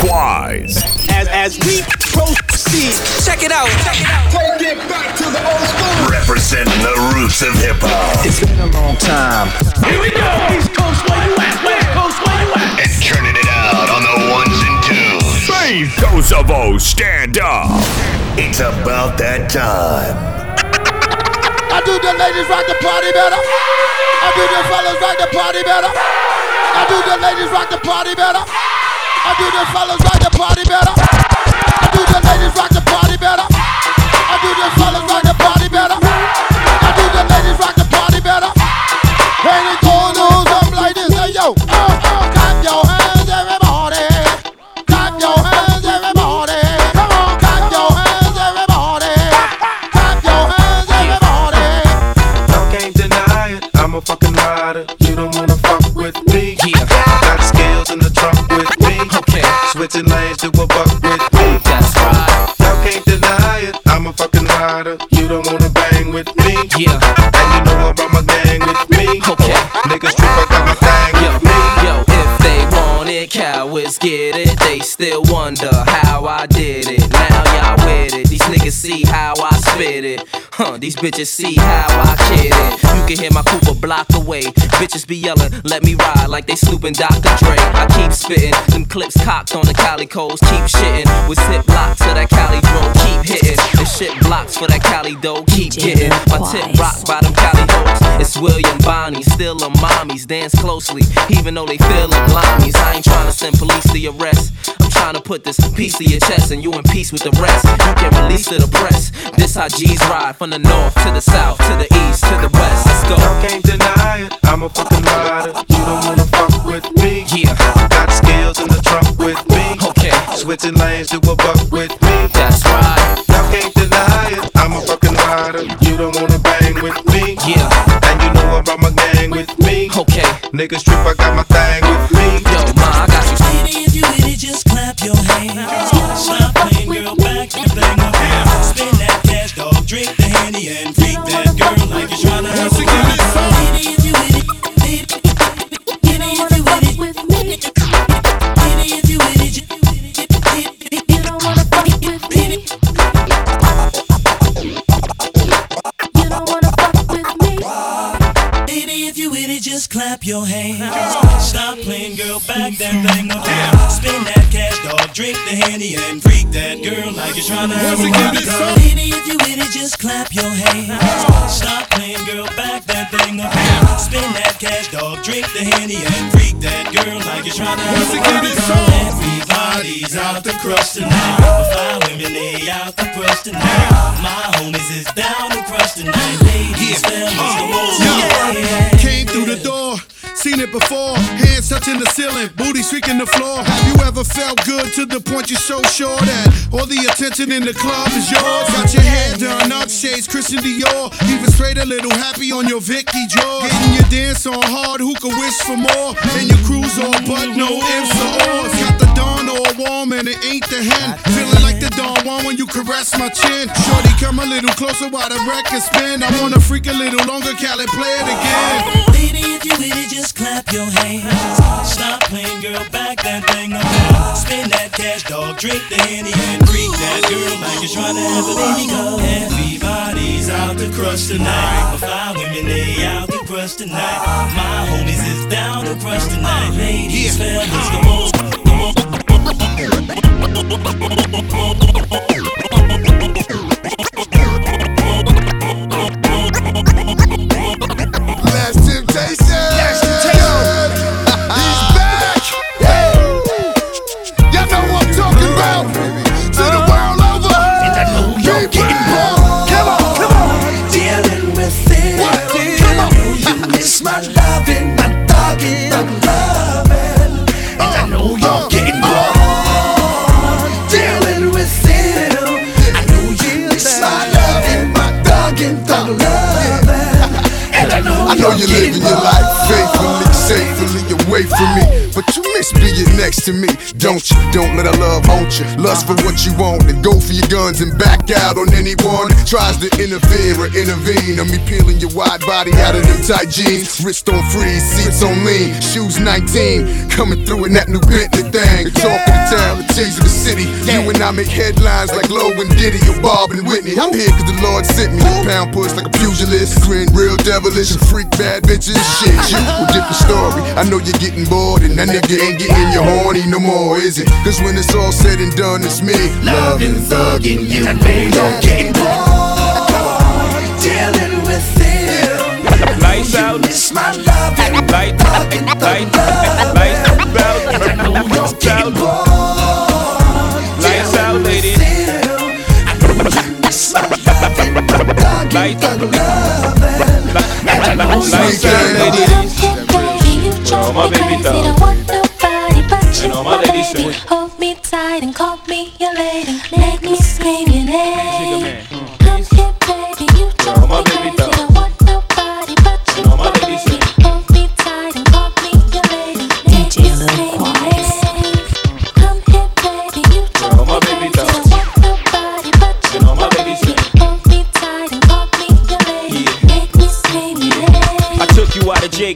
Wise. As, as we proceed, check it out. Check it out. Take it back to the old school. Representing the roots of hip hop. It's been a long time. Here we go. East Coast, where you at? West Coast, where you at? And turning it out on the ones and twos. Faith Kosovo, stand up. It's about that time. I do the ladies rock the party better. I do the fellas rock the party better. I do the ladies rock the party better. I do the fellas rock the party better. I do the ladies rock the party better. I do the fellas rock the party better. I do the ladies rock the party better. It Switching lanes to a buck with me. That's right. Y'all can't deny it. I'm a fucking rider. You don't wanna bang with me. Yeah. And you know I brought my gang with me. Okay. Niggas strip, I got my thing Yo, with me. yo, if they want it, cowards get it. They still wonder how I did it. Now y'all with it. These niggas see how I spit it. Huh, these bitches see how I kid it. You can hear my coupe a block away. Bitches be yelling, let me ride like they snooping Dr. Dre. I keep spitting, them clips cocked on the Cali coast. Keep shitting with zip blocks to that Cali dro. Keep hitting, the shit blocks for that Cali dough. Keep getting my tip rocked by them Cali hoes. It's William Bonney, still a mommies. Dance closely, even though they feel them limeys. I ain't trying to send police to your rest. I'm trying to put this piece to your chest and you in peace with the rest. You can release to the press. This how G's ride from the north to the south, to the east, to the west. Let's go. Y'all can't deny it. I'm a fucking rider. You don't wanna fuck with me. Yeah. I Got skills in the trunk with me. Okay. Switching lanes to a buck with me. That's right. Y'all can't deny it. I'm a fucking rider. You don't wanna bang with me. Yeah. And you know I brought my gang with me. Okay. Niggas trip, I got my thing with me. Yo, ma, I got you. Lady, if you with it, just clap your hands. Stop playing, girl, back that thing up. Spin that cash, dog, drink the Henny and freak that girl like you're trying to clap your hands. Stop playing, girl, back that thing up. Spin that cash, dog, drink the Henny and freak that girl like you're trying to have a good Baby, if you with it, just clap your hands. Stop playing, girl, back that thing up. Spin that cash, dog, drink the Henny and freak that girl like you're trying to have a good Everybody's out the crush tonight. The fly women, they out the crush tonight. My homies is down to crush tonight. Ladies, fellas, come on. Yeah. Came through the door, seen it before. Hands touching the ceiling, booty streaking the floor. Have you ever felt good to the point you're so sure that all the attention in the club is yours? Got your hair done up, shades Christian Dior. Even straight a little happy on your Vicky jaw. Getting your dance on hard, who could wish for more? And your cruise all but no ifs or ors. Got the dawn all warm and it ain't the hen. Feeling like the dawn one when you caress my chin. Shorty, come a little closer while the record spin. I wanna freak a little longer, Cali, play it again. You it, just clap your hands. Stop playing, girl, back that thing up. Spin that cash, dog, drink the Henny and freak that girl like you're trying to have a baby go. Everybody's out to crush tonight. The fly women, they out to crush tonight. My homies is down to crush tonight. Ladies, fellas, come on, come on. To me, don't you? Don't let her love haunt you. Lust for what you want and go for your guns and back out on anyone that tries to interfere or intervene. On me peeling your wide body out of them tight jeans. Wrist on freeze, seats on lean, shoes 19. Coming through in that new Bentley thing. The talk the town, the tease of the city. You and I make headlines like Low and Diddy or Bob and Whitney. I'm here cause the Lord sent me. Pound push like a pugilist. Grin real devilish and freak bad bitches. Shit, you a different story. I know you're getting bored and that nigga ain't getting you horny no more, is it? Cause when it's all said and done, it's me. Loving, thugging you. Don't get bored. Dealing with him. Lights out. Miss my love and Light, light, light, out. Lights out. Lights Lights out. Lights out, ladies. Oh, my baby doll. Don't want nobody but you. And all my ladies say. Hold me tight and call me your lady. Make me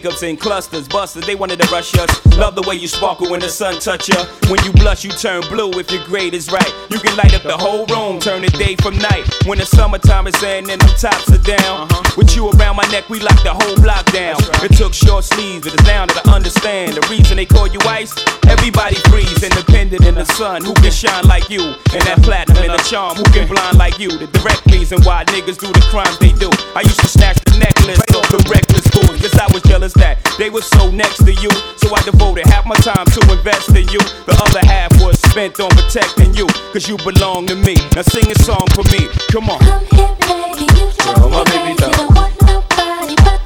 In clusters, busters. They wanted to rush us. Love the way you sparkle when the sun touch you. When you blush, you turn blue. If your grade is right, you can light up the whole room, turn the day from night. When the summertime is in and the tops are down, uh-huh. with you around my neck, we lock the whole block down. It took short sleeves, but it's now that I understand the reason they call you ice. Everybody freeze, independent in the sun. Who can shine like you? And that platinum and the charm. Who can blind like you? The direct reason why niggas do the crimes they do. I used to snatch the necklace off the reckless fools. Guess I was jealous that they were so next to you. So I devoted half my time to invest in you. The other half was spent on protecting you. Cause you belong to me. Now sing a song for me. Come on. Come here, baby. You baby don't want nobody but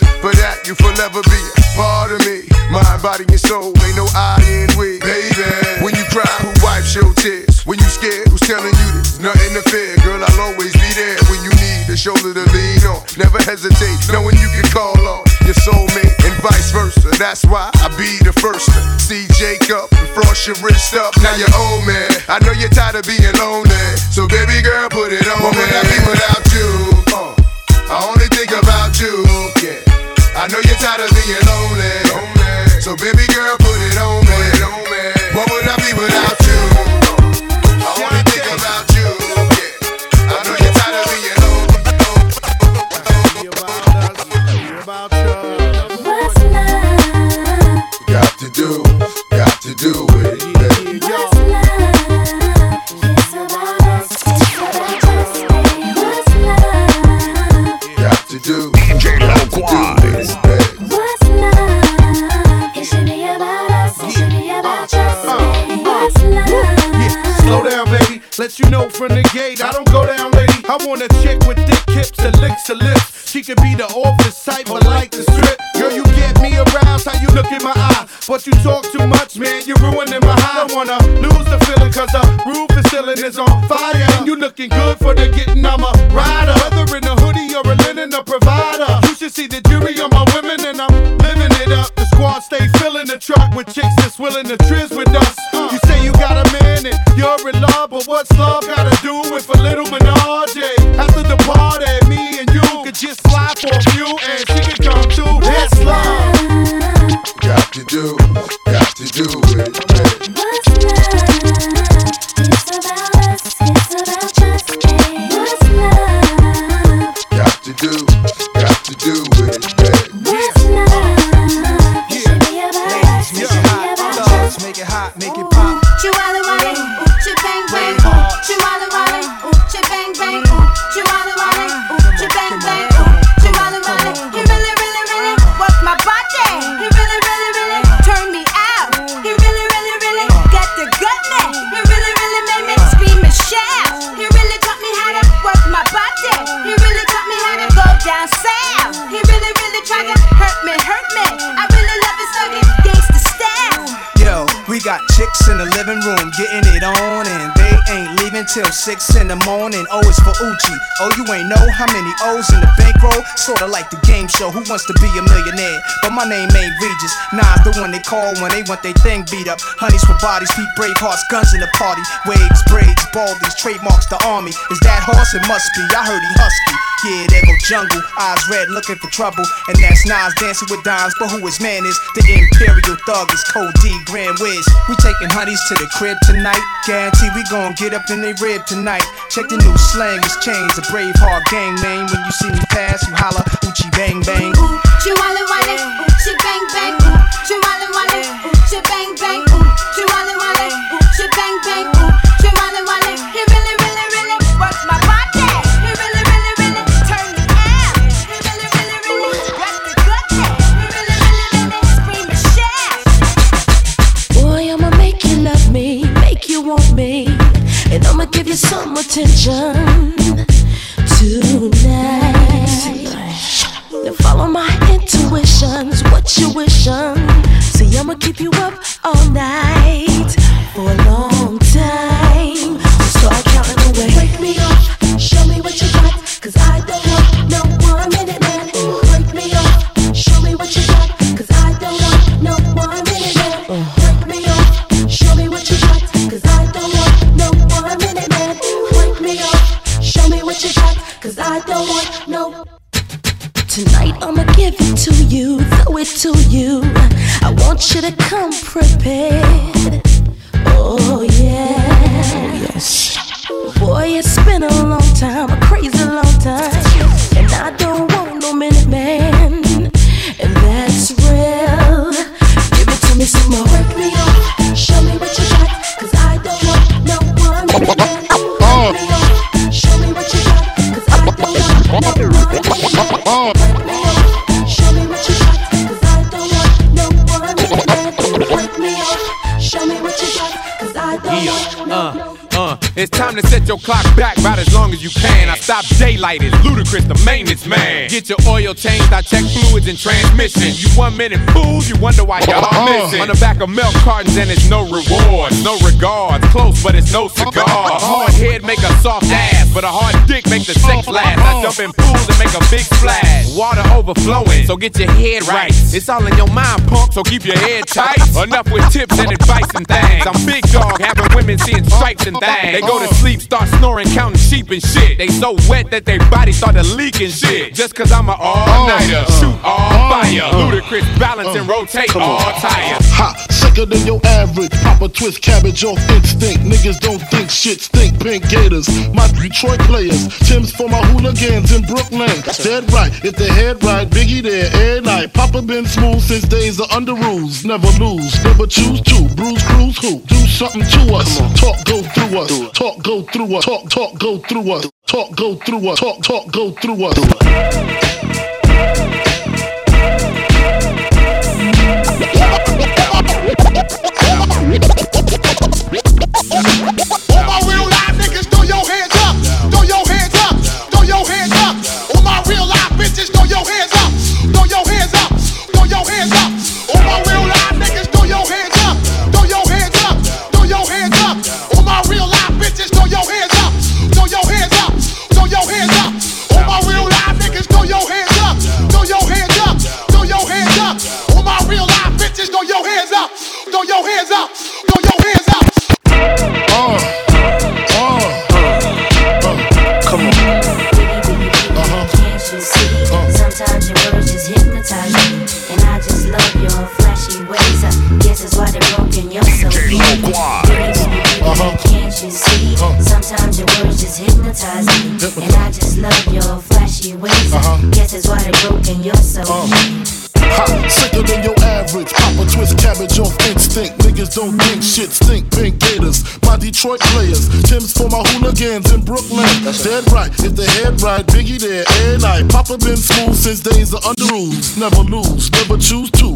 pleasure. For that, you forever be a part of me. Mind, body, and soul. Ain't no I in we. Baby. When you cry, who wipes your tears? When you scared, who's telling you this? Nothing to fear. Girl, I'll always be there when you need a shoulder to lean on. Never hesitate, knowing you can call on your soulmate and vice versa. That's why I be the first to see Jacob and frost your wrist up. Now you're old man. I know you're tired of being lonely. So baby girl, put it on. What would I be without you? Uh, I only think about you. Yeah. I know you're tired of being lonely. lonely. So baby girl, put it on me. What would I be without you? Let you know from the gate. I don't go down, lady. I want a chick with thick hips and licks her lips. She could be the office type, but like the strip. Girl, you get me aroused. How you look in my eye. But you talk too much, man. You're ruining my high. I wanna lose the feeling, cause the roof is ceiling is on fire. And you looking good for the getting. I'm a rider. Whether in a hoodie or a linen, a provider. You should see the jury on my women, and I'm living it up. The squad stay filling the truck with chicks that's willing to trizz with us. For and Oh, you ain't know how many O's in the bankroll? Sorta like the game show, Who Wants to Be a Millionaire? But my name ain't Regis. Nah, the one they call when they want their thing beat up. Honeys for bodies, feet brave hearts, guns in the party. Waves, braids, baldies, trademarks the army. Is that horse? It must be. I heard he husky. Yeah, there go jungle, eyes red, looking for trouble. And that's Nas dancing with dimes, but who his man is? The Imperial Thug is Code D, Grand Wiz. We taking honeys to the crib tonight. Guarantee we gon' get up in they rib tonight. Check the new slang, it's changed. A brave heart gang name. When you see me pass, you holla, Uchi bang bang. Ooh, chihuahua wale, ooh, she bang bang, ooh, chihuahua wale, ooh, she bang bang, ooh, chihuahua wale, ooh, she bang bang, ooh, chihuahua wale. He really, really, really works my body. He really, really, really turn me out. He really, really, really works the good. He really, really, really scream and shout. Boy, I'ma make you love me, make you want me, and I'ma give you some attention tonight. Now follow my intuitions, what you wishing? See, I'ma keep you up all night daylight, Ludacris, the maintenance man. Get your oil changed, I check fluids and transmission. You one minute fools, you wonder why y'all uh-huh. missing. On the back of milk cartons and it's no reward, no regards. Close, but it's no cigar. A uh-huh. hard head make a soft ass, but a hard dick make the sex uh-huh. last. I jump in pools and make a big splash. Water overflowing, so get your head right. It's all in your mind, punk, so keep your head tight. Enough with tips and advice and things. I'm big dog, having women seeing stripes and things. They go to sleep, start snoring, counting sheep and shit. They so wet that their body started leaking shit. Just cause I'm an all-nighter, oh, shoot all oh, fire. Ludacris balance and oh, rotate all tires. Ha, than your average. Papa twist cabbage off instinct. Niggas don't think shit stink. Pink Gators, my Detroit players. Tim's for my hooligans in Brooklyn. Dead right, if the head right, Biggie there every night. Papa been smooth since days of Underoos. Never lose, never choose to. Bruise, cruise, who? Do something to us. Talk, go through us. Talk, go through us. Talk, talk, go through us. Talk, go through us. Talk, talk, go through us. Hooligans in Brooklyn. Dead right, if the head right, Biggie there every night. Papa been smooth since days of Underoos. Never lose, never choose to.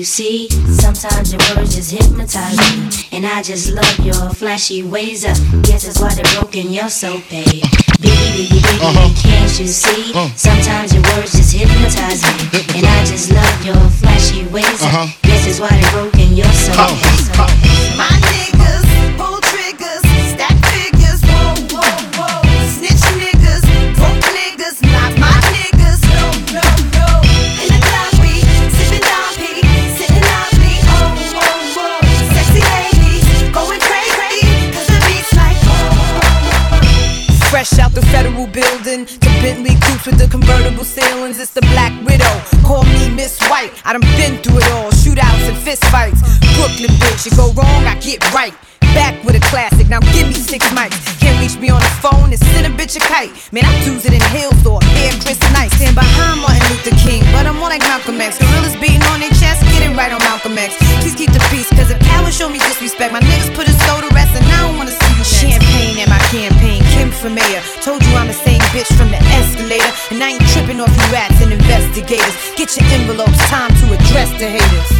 You see? Sometimes your words just hypnotize me. And I just love your flashy ways. I guess that's why they're broken, you're so paid. Biggie, biggie, biggie, uh-huh. can't you see? Uh. Sometimes your words just hypnotize me. And I just love your flashy ways. I uh-huh. guess that's why they're broken, you're so paid. My niggas With the convertible ceilings. It's the Black Widow. Call me Miss White. I done been through it all. Shootouts and fist fights. Brooklyn bitch, you go wrong, I get right. Back with a classic. Now give me six mics. Can't reach me on the phone and send a bitch a kite. Man, I do it in Hills or here Chris Knight. Stand behind Martin Luther King, but I'm more like Malcolm X. Gorillas beating on their chest, get it right on Malcolm X. Please keep the peace, cause if power show me disrespect, my niggas put his soul rest, and I don't wanna see you. Champagne in my campaign, Kim for mayor. Told you I'm the same bitch from the escalator, and I ain't tripping off you rats and investigators. Get your envelopes, time to address the haters.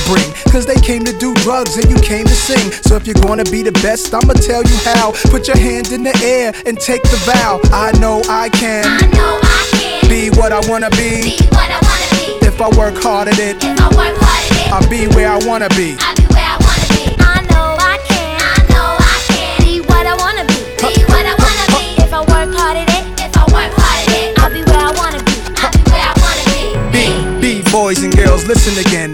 bring. Cause they came to do drugs and you came to sing. So if you're gonna be the best, I'ma tell you how. Put your hand in the air and take the vow. I know I can. Be what I wanna be. If I work hard at it, I'll be where I wanna be. I know I can, I know I can be what I wanna be. Be what I wanna be. If I work hard at it, if I work hard at it, I'll be where I wanna be. I'll be where I wanna be. B, B, boys and girls, listen again.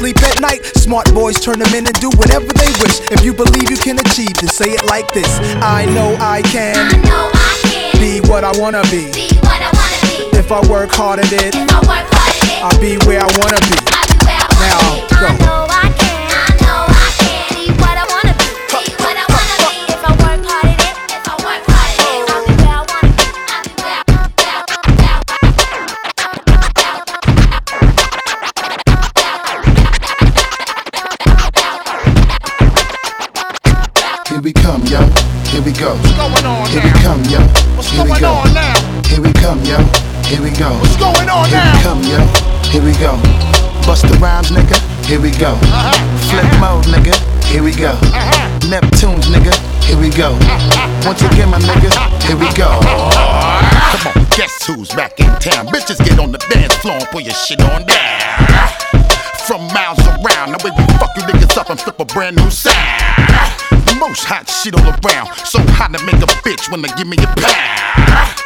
sleep at night. Smart boys turn them in and do whatever they wish. If you believe you can achieve then say it like this. I know I can. Be what I wanna be. If I work hard at it, I'll be where I wanna be. Now go. Here go. What's going on Here now? we come, yo. What's Here we going go. on now? Here we come, yo. Here we go. What's going on Here now? we come, yo. Here we go. Busta Rhymes, nigga. here we go. Flip mode, nigga, here we go. Neptunes, nigga, here we go. Once again, my nigga, here we go. Come on, guess who's back in town? Bitches get on the dance floor and put your shit on down. From miles around, the way we fuck you niggas up and flip a brand new sound. Most hot shit all around, so hot to make a bitch when they give me a pound.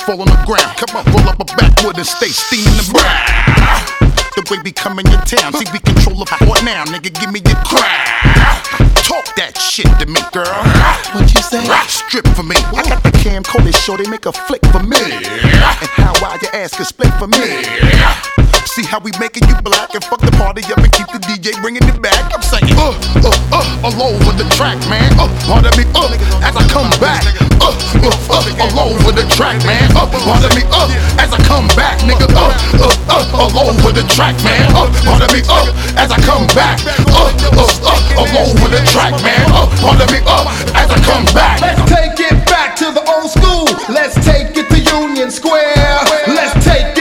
Fall on the ground, come on, roll up a backwood and stay steaming the brown. The way we come in your town, see we control the boy now, nigga, give me your crown. Talk that shit to me, girl. What you say? Strip for me. I got the camcorder, they make a flick for me. And how wild your ass can split for me. See how we making you black and fuck the party up and keep the DJ bringing it back. I'm saying, uh, uh, uh, all over the track, man. Uh, pardon me, uh, as I come back. Uh, uh, uh, all over the track, man. Uh, pardon me, uh, as I come back, nigga. Uh, uh, uh, all over the track, man. Uh, pardon me, uh, as I come back. Uh, uh, uh, all over the track, man. Uh, pardon me, uh, as I come back. Let's take it back to the old school. Let's take it to Union Square. Let's take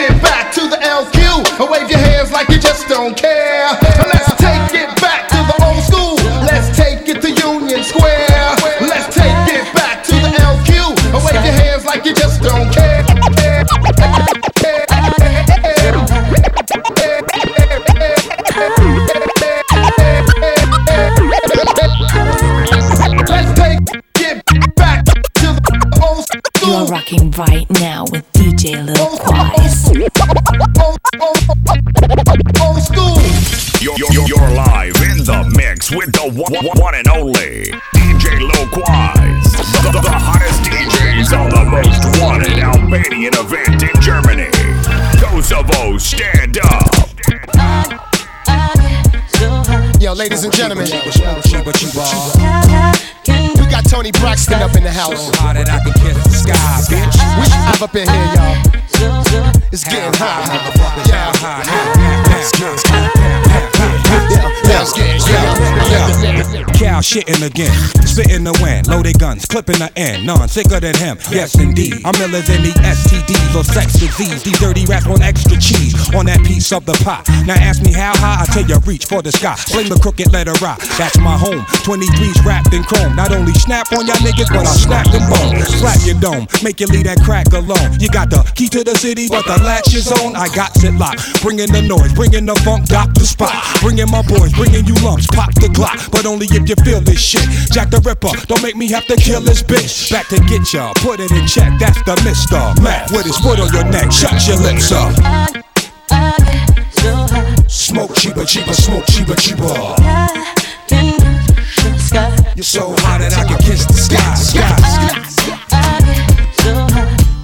rocking right now with DJ Lil Quas. Old school. You're, you're, you're live in the mix with the one, one and only DJ Lil. The, the, the hottest DJs on the most wanted Albanian event in Germany. Kosovo, stand up. Yo, ladies and gentlemen, we got Tony Braxton up in the house. That I can kiss the sky, bitch. We live up in here, y'all. It's getting hot. Yeah. Let's get yeah. Cow shitting again, spitting the wind, loaded guns, clipping the end, none sicker than him. Yes, indeed. I'm iller than the STDs or sex disease. These dirty rats want extra cheese on that piece of the pie. Now ask me how high, I tell you reach for the sky. Fling the crooked letter rock, that's my home. 23s wrapped in chrome. Not only snap on y'all niggas, but I'll snap them bones. Slap your dome, make you leave that crack alone. You got the key to the city, but the latch is on. I got it locked. Bringing the noise, bringing the funk, got the spot. Bringing my boys, bringing you lumps, pop the clock. But only if you feel this shit. Jack the Ripper, don't make me have to kill this bitch. Back to get ya, put it in check. That's the Mister Mac with his foot on your neck. Shut your lips up. Uh, Smoke cheaper, cheaper, smoke cheaper, cheaper. You're so hot that I can kiss the sky, sky, sky.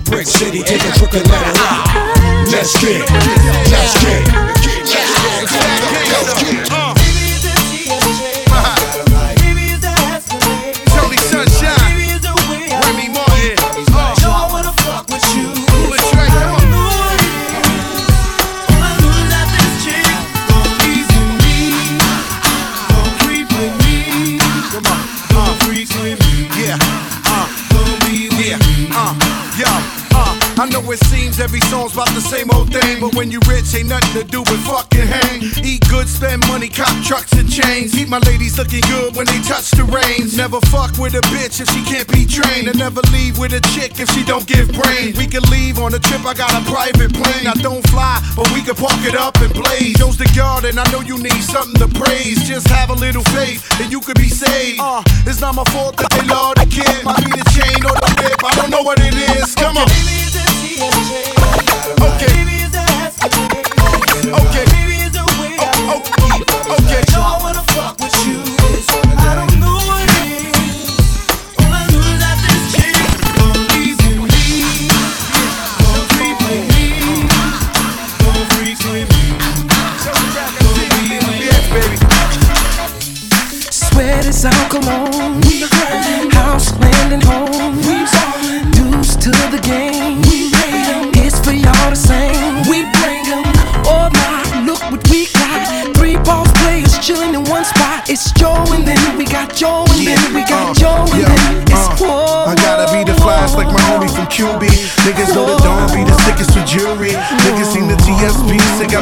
Brick City, take a crooked letter rock. Let's get, let's get, let's get. Tony about the same old thing, but when you rich, ain't nothing to do but fucking hang. Eat good, spend money, cop trucks and chains. Keep my ladies looking good when they touch the reins. Never fuck with a bitch if she can't be trained, and never leave with a chick if she don't give brain. We can leave on a trip, I got a private plane. I don't fly, but we can park it up and blaze. Joe's the yard, and I know you need something to praise. Just have a little faith, and you could be saved. Uh, it's not my fault that they love the kid. Might be the chain or the whip, I don't know what it is. Come on.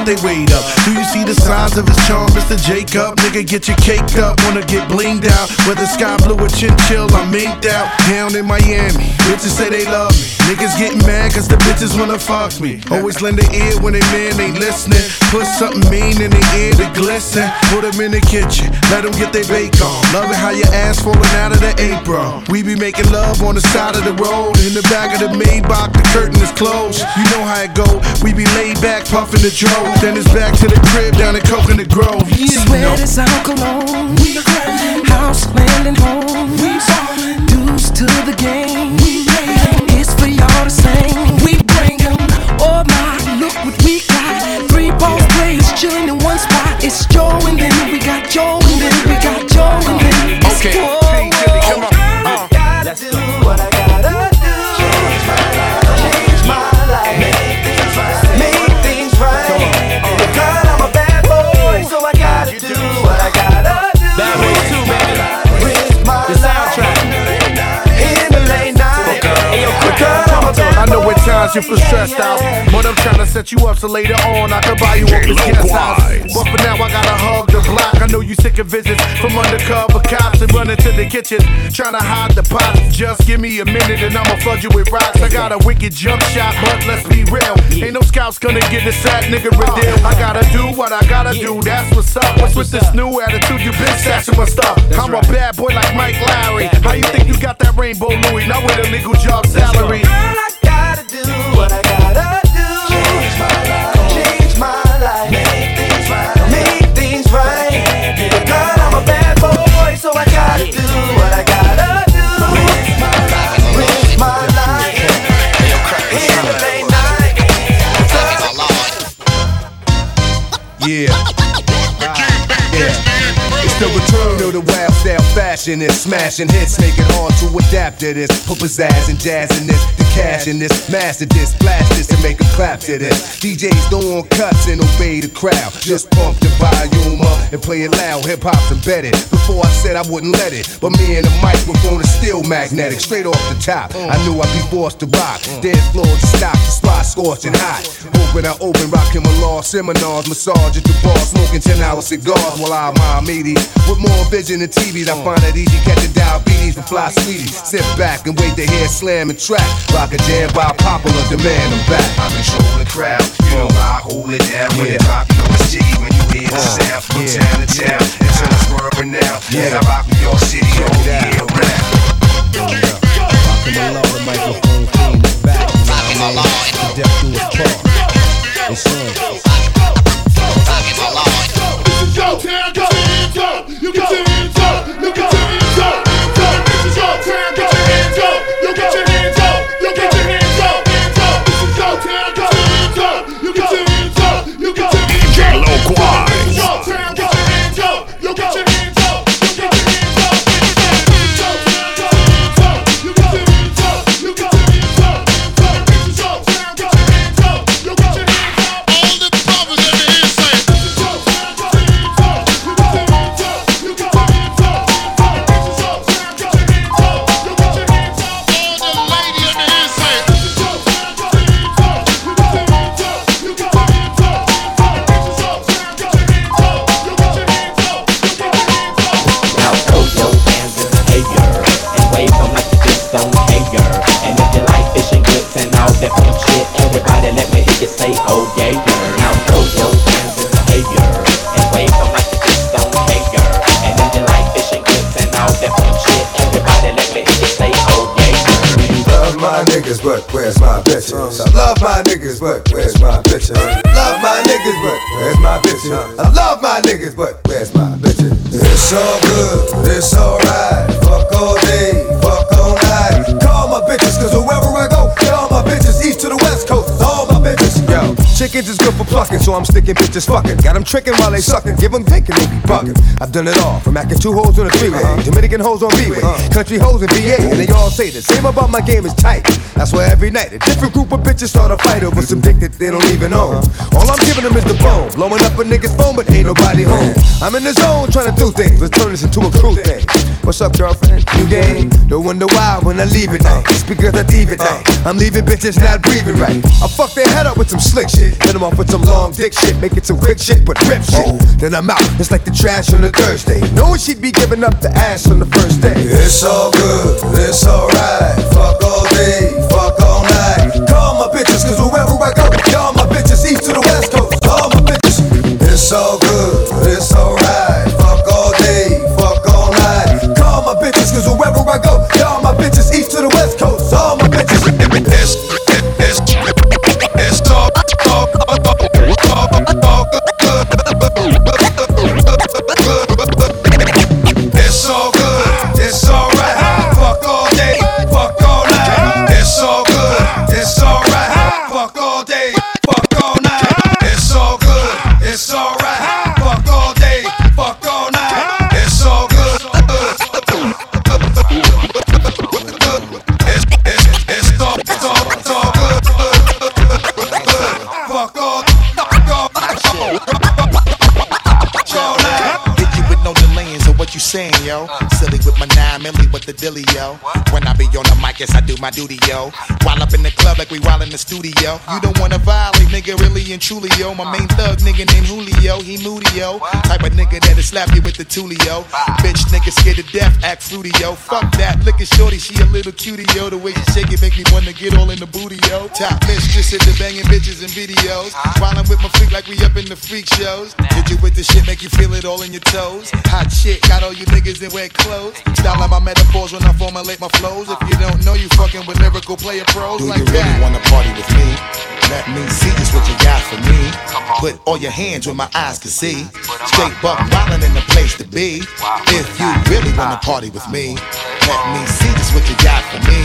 They weight up. Do you see the signs of his charm, Mr. Jacob? Nigga, get your caked up, wanna get blinged out. Whether sky blue or chinchill, I'm minked out. Down in Miami, bitches say they love me. Niggas getting mad cause the bitches wanna fuck me. Always lend an ear when they man ain't listening. Put something mean in their ear to glisten. Put them in the kitchen, let them get their bake on. Love it how your ass falling out of the apron. We be making love on the side of the road. In the back of the Maybach, the curtain is closed. You know how it go. We be laid back, puffing the dro. Then it's back to the crib down in Coconut Grove. You Sweat is our cologne. We. House, land, and home. We ballin'. Dues to the game. We made It's for y'all the same. We bring bring 'em. Oh my, look what we got. Three ball players chillin' in one spot. It's Joe and then I know at times you feel stressed out, but I'm trying to set you up so later on I can buy you up this guest house. But for now I gotta hug the block. I know you sick of visits from undercover cops and running to the kitchen, trying to hide the pots. Just give me a minute and I'ma flood you with rocks. I got a wicked jump shot, but let's be real. Ain't no scouts gonna get this sad nigga real deal. I gotta do what I gotta do. That's what's up. What's with this new attitude? You been stashing my stuff. I'm a bad boy like Mike Lowrey. How you think you got that rainbow Louis? Not with a legal job salary. Fashion and smashing hits, make it hard to adapt to this. Put pizzazz and jazz in this, cash in this, master this, blast this, and make a clap to this. DJs don't want cuts and obey the crowd. Just pump the volume up and play it loud. Hip hop's embedded. Before I said I wouldn't let it, but me and the microphone is still magnetic, straight off the top. I knew I'd be forced to rock. Dance floor to stop, the spot scorching hot. Open, I open, rocking my law seminars, massage at the bar, smoking 10 hour cigars while I my meaty. With more vision than TVs, I find it easy catching diabetes and fly sweetie. Sit back and wait to hear slam and track. Rock a jam by popular demand, I'm back. I control the crowd, you know I hold it down. When it pop, you know it's jiggy when you hear the uh, sound. From town to town, until it's swerving now. Yeah, I rock with your city all year round. Rockin' my law, my niggas, but where's my bitches? I love my niggas, but where's my bitches? Love my niggas, but where's my bitches? I love my niggas, but where's my bitches? It's all good, it's alright. Fuck all day, fuck all night. Call my bitches, cause wherever I go, all my bitches, east to the west coast, chickens is good for plucking, so I'm sticking bitches fucking. Got them tricking while they sucking, give them thinking they be bugging. I've done it all, from acting two hoes on the freeway, Dominican uh-huh. hoes on B-way, uh-huh. country hoes in VA, and they all say the same about my game is tight. That's why every night a different group of bitches start a fight over some dick that they don't even own. Uh-huh. All I'm giving them is the bone, blowing up a nigga's phone, but ain't nobody home. I'm in the zone trying to do things, let's turn this into a crew thing. What's up, girlfriend? You game? Don't wonder why when I leave it now. It's because I leave it now. I'm leaving bitches not breathing right. I fuck their head up with some slick shit. Then I'm off with some long dick shit. Make it some quick shit, but rip shit. Then I'm out. It's like the trash on a Thursday. Knowing she'd be giving up the ass on the first day. It's all good. It's alright. Fuck all day. Fuck all night. Call my bitches, cause wherever I go, y'all my bitches. East to the west my duty, yo. While up in the club like we while in the studio. You don't wanna violate, nigga, really and truly, yo. My main thug nigga named Julio, he moody, yo. Type of nigga that'll slap you with the tulio. Bitch, nigga scared to death, act fruity, yo. Fuck that, look at shorty, she a little cutie, yo. The way she shake it make me wanna get all in the booty, yo. Top mistress at the banging bitches and videos. While I'm with my freak like we up in the freak shows. Hit you with the shit, make you feel it all in your toes. Hot shit, got all you niggas in wet clothes. Style of my metaphors when I formulate my flows. If you don't know, you fucking with lyrical player pros Do like you really that. wanna party with me? Let me see just what you got for me. Put all your hands where my eyes can see. Straight buck wildin' in the place to be. If you really wanna party with me, let me see just what you got for me.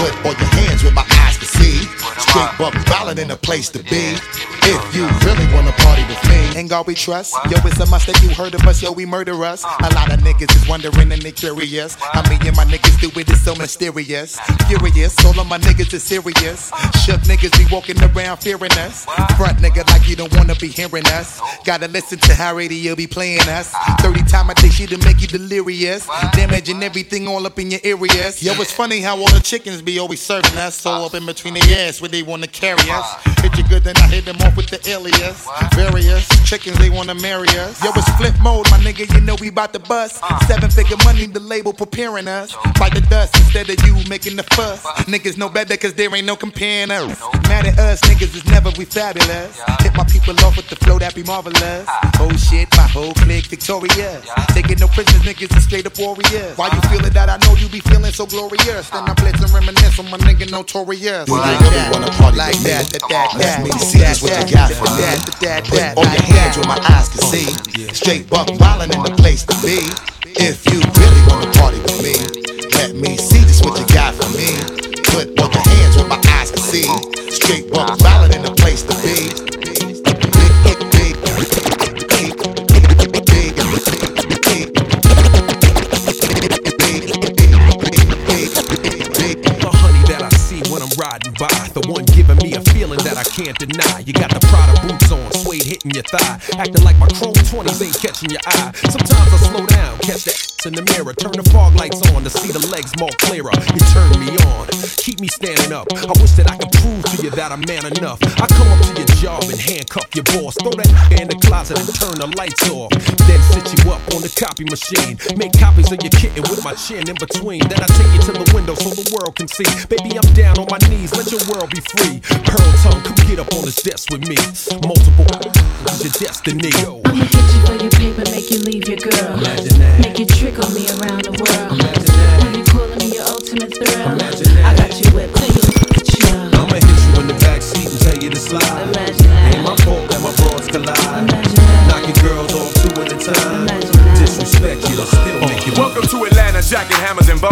Put all your hands where my eyes can see. Straight buck wildin' in the place to be. If you really wanna party with me, ain't God we trust. Yo, it's a must that you heard of us, yo, we murder us. A lot of niggas is wondering and they curious. How me and my niggas do it is so mysterious. Furious, all of my niggas is serious. Shook niggas be walking around fearing us. Front nigga like you don't wanna be hearing us. Gotta listen to how radio be playing us. 30 time I think she to make you delirious. Damaging everything all up in your areas. Yo, it's funny how all the chickens be always serving us. So up in between the ass where they wanna carry us. Hit you good, then I hit them off with the alias. Various chickens, they wanna marry us. Yo, it's Flipmode, my nigga, you know we bout to bust. Seven figure money, the label preparing us. Bite the dust instead of you making the fuss. Niggas know better cause there ain't no comparing us. Mad at us, niggas is never we fabulous. Hit my people off with the flow that be marvelous. Oh shit, my whole clique victorious. Taking no prisoners, niggas is straight up warriors. Why you feeling that? I know you be feeling so glorious. Then I blitz and reminisce on my nigga notorious. Do you like really that, wanna party like with me? that, that, that, Let that, me see that, just what you that, got that, for me. that, that, Put that, all your like hands that. Where my eyes can see. Straight buck wildin' in the place to be. If you really wanna party with me, let me see just what you got for me. Put all your hands where my eyes can see. Straight buck wildin' in the place to be. Can't deny. You got the Prada boots on, suede hitting your thigh. Acting like my chrome 20s ain't catching your eye. Sometimes I slow down, catch that in the mirror. Turn the fog lights on to see the legs more clearer. You turn me on, keep me standing up. I wish that I could prove to you that I'm man enough. I come up to your job and handcuff your boss. Throw that in the closet and turn the lights off. Then sit you up on the copy machine. Make copies of your kitten with my chin in between. Then I take you to the window so the world can see. Baby, I'm down on my knees. Let your world be free. Pearl tongue, come get up on this desk with me. Multiple is your destiny. I'ma get you for your paper, make you leave your girl. Make you trickle me around the world. Have you calling me your ultimate thrill? I got you whipped till you chill. I'ma hit you in the backseat and tell you to slide. Ain't my fault that my broads collide. Knocking girls off two at a time. Disrespect you, they'll still make you. Welcome to Atlanta, jacking hammers and bows, Back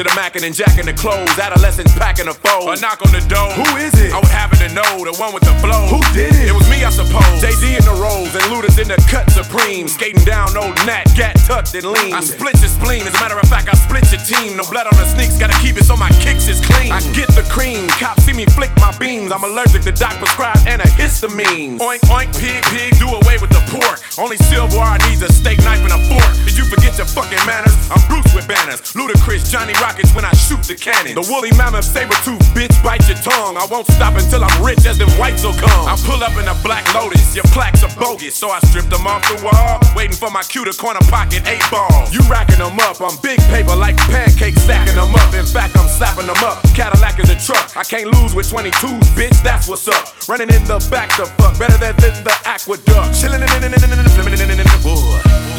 to the mackin' and jacking the clothes. Adolescents packing a foe. A knock on the door. Who is it? I would happen to know the one with the flow. Who did it? It was me, I suppose. JD in the rolls and Luda's in the cut supreme. Skating down old Nat, gat tucked and lean. I split your spleen. As a matter of fact, I split your team. No blood on the sneaks, gotta keep it so my kicks is clean. I get the cream. Cops see me flick my beams. I'm allergic to doc prescribed antihistamines. Oink, oink, pig, pig, do away with the pork. Only silverware I need a steak knife and a fork. Did you forget your fucking manners? I'm Bruce with banners. Ludacris, Johnny Rockets when I shoot the cannon. The woolly mammoth saber tooth bitch bite your tongue. I won't stop until I'm rich as them whites will come. I pull up in a black lotus. Your plaques are bogus, so I stripped them off the wall. Waiting for my cue to corner pocket eight ball. You racking them up. I'm big paper like pancakes, stacking them up. In fact, I'm slapping them up. Cadillac is a truck. I can't lose with 22s, bitch. That's what's up. Running in the back the fuck better than the aqueduct. Chilling in in in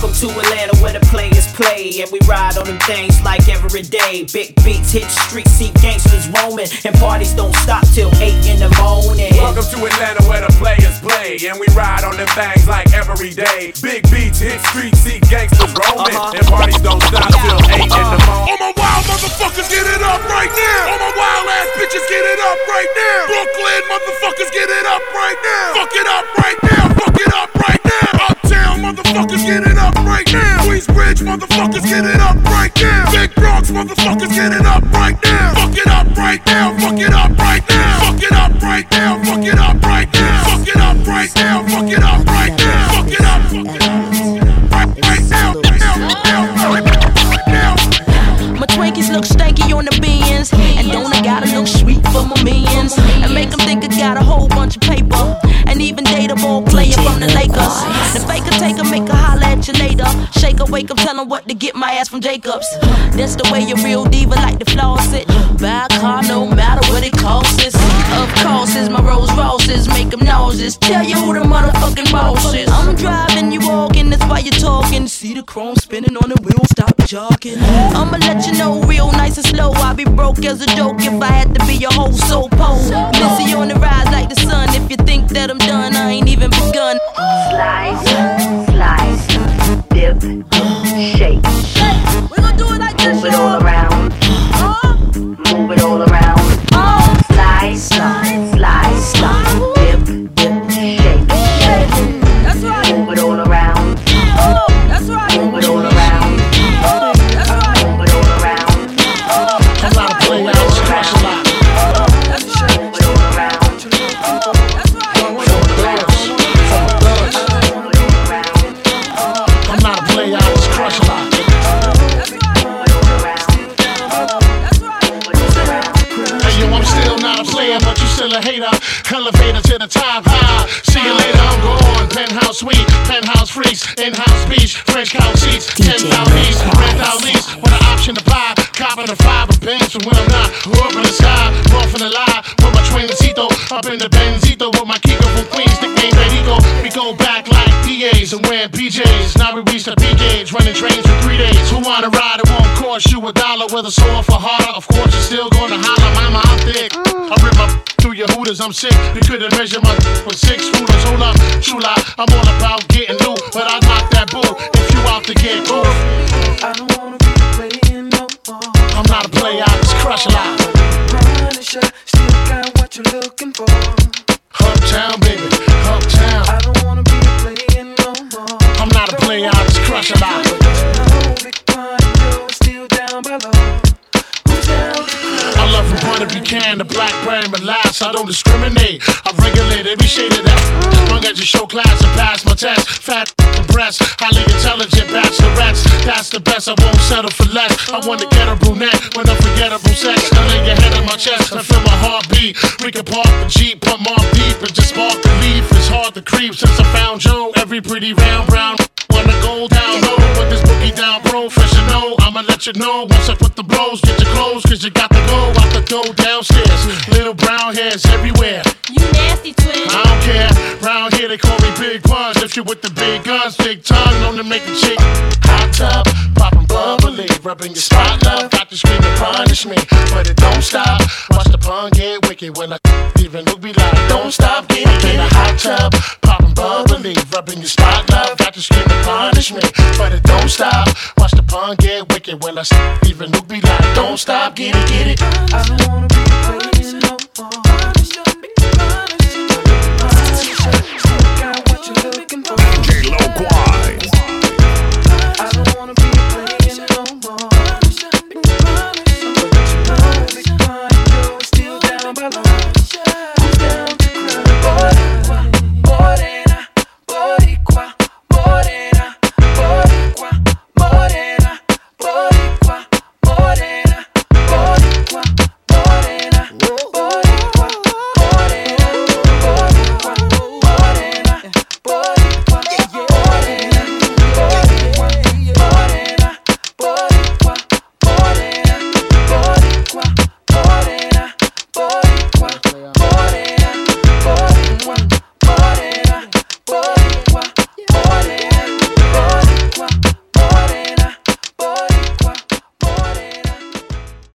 Welcome to Atlanta where the players play. And we ride on them things like every day. Big beats hit streets, see gangsters roaming. And parties don't stop till 8 in the morning. Welcome to Atlanta where the players play. And we ride on them things like every day. Big beats hit streets, see gangsters roaming. Uh-huh. And parties don't stop till 8 in the uh-huh. morning. All my wild motherfuckers get it up right now. All my wild ass bitches get it up right now. Brooklyn motherfuckers get it up right now. Fuck it up right now. Fuck it up right now. Uptown motherfuckers get it up right now. Queensbridge motherfuckers get it up right now. Big Bronx motherfuckers get it up right now. Fuck it up right now. Fuck it up right now. Fuck it up right now. Fuck it up right now. Fuck it up right now. Fuck it up right now. Fuck it up. Right, now. My Twinkies look stanky on the beans. And don't I gotta look sweet for my millions? And make them think I got a whole bunch of paper. And even Shake a wake up, tell 'em what to get my ass from Jacobs. That's the way a real diva like to floss it. Buy a car no matter what it costs. Is. Of course, it's my Rolls Royces. Make them noses. Tell you who the motherfucking boss is. I'm driving, you walking, that's why you talking. See the chrome spinning on the wheel, stop jogging. I'ma let you know real nice and slow. I'll be broke as a joke if I had to be your whole soul pole. Missy on the rise like the sun. If you think that I'm done, I ain't even begun. Slice, Cost you a dollar. Whether sore for harder, of course you're still gonna holler. Mama, I'm thick. I rip my through your hooters, I'm sick. You couldn't measure my for six rulers. Hold up, chula. I'm all about getting loot, but I knock that bull if you out to get cool. I don't wanna be playing no more. I'm not a player, I just crush a lot. Punisher, still got what you're looking for. Uptown, baby, uptown. I don't wanna be playing no more. I'm not a player, I just crush a lot. I love from point of view can, the black brand, but last I don't discriminate. I regulate every shade of that. Long as you show class and pass my test. Fat breast, highly intelligent bachelorettes. That's the best, I won't settle for less. I want to get a brunette with unforgettable sex. I lay your head on my chest, I feel my heartbeat. We can park the Jeep, put more deep, and just spark the leaf. It's hard to creep since I found Joe. Every pretty round brown. Wanna go down low, put this boogie down professional. I'ma let you know once I put the blows, get your clothes, cause you got to go out the door downstairs. Little brown hairs everywhere. You nasty twin. I don't care. Round here they call me Big Pun. If you with the big guns, big tongue, known to make a chick hot tub, popping bubbly, rubbing your spot love. Got to scream and punish me, but it don't stop. Watch the pun get wicked when I even look be like don't stop, get it, get in a hot tub, I'm bubbling, rubbing your spotlight, about to scream me, but it don't stop. Watch the pun get wicked when I stop. Even Luke be like, don't stop, get it, get it. I don't wanna be waiting no more. J-Lo Quad. I don't wanna be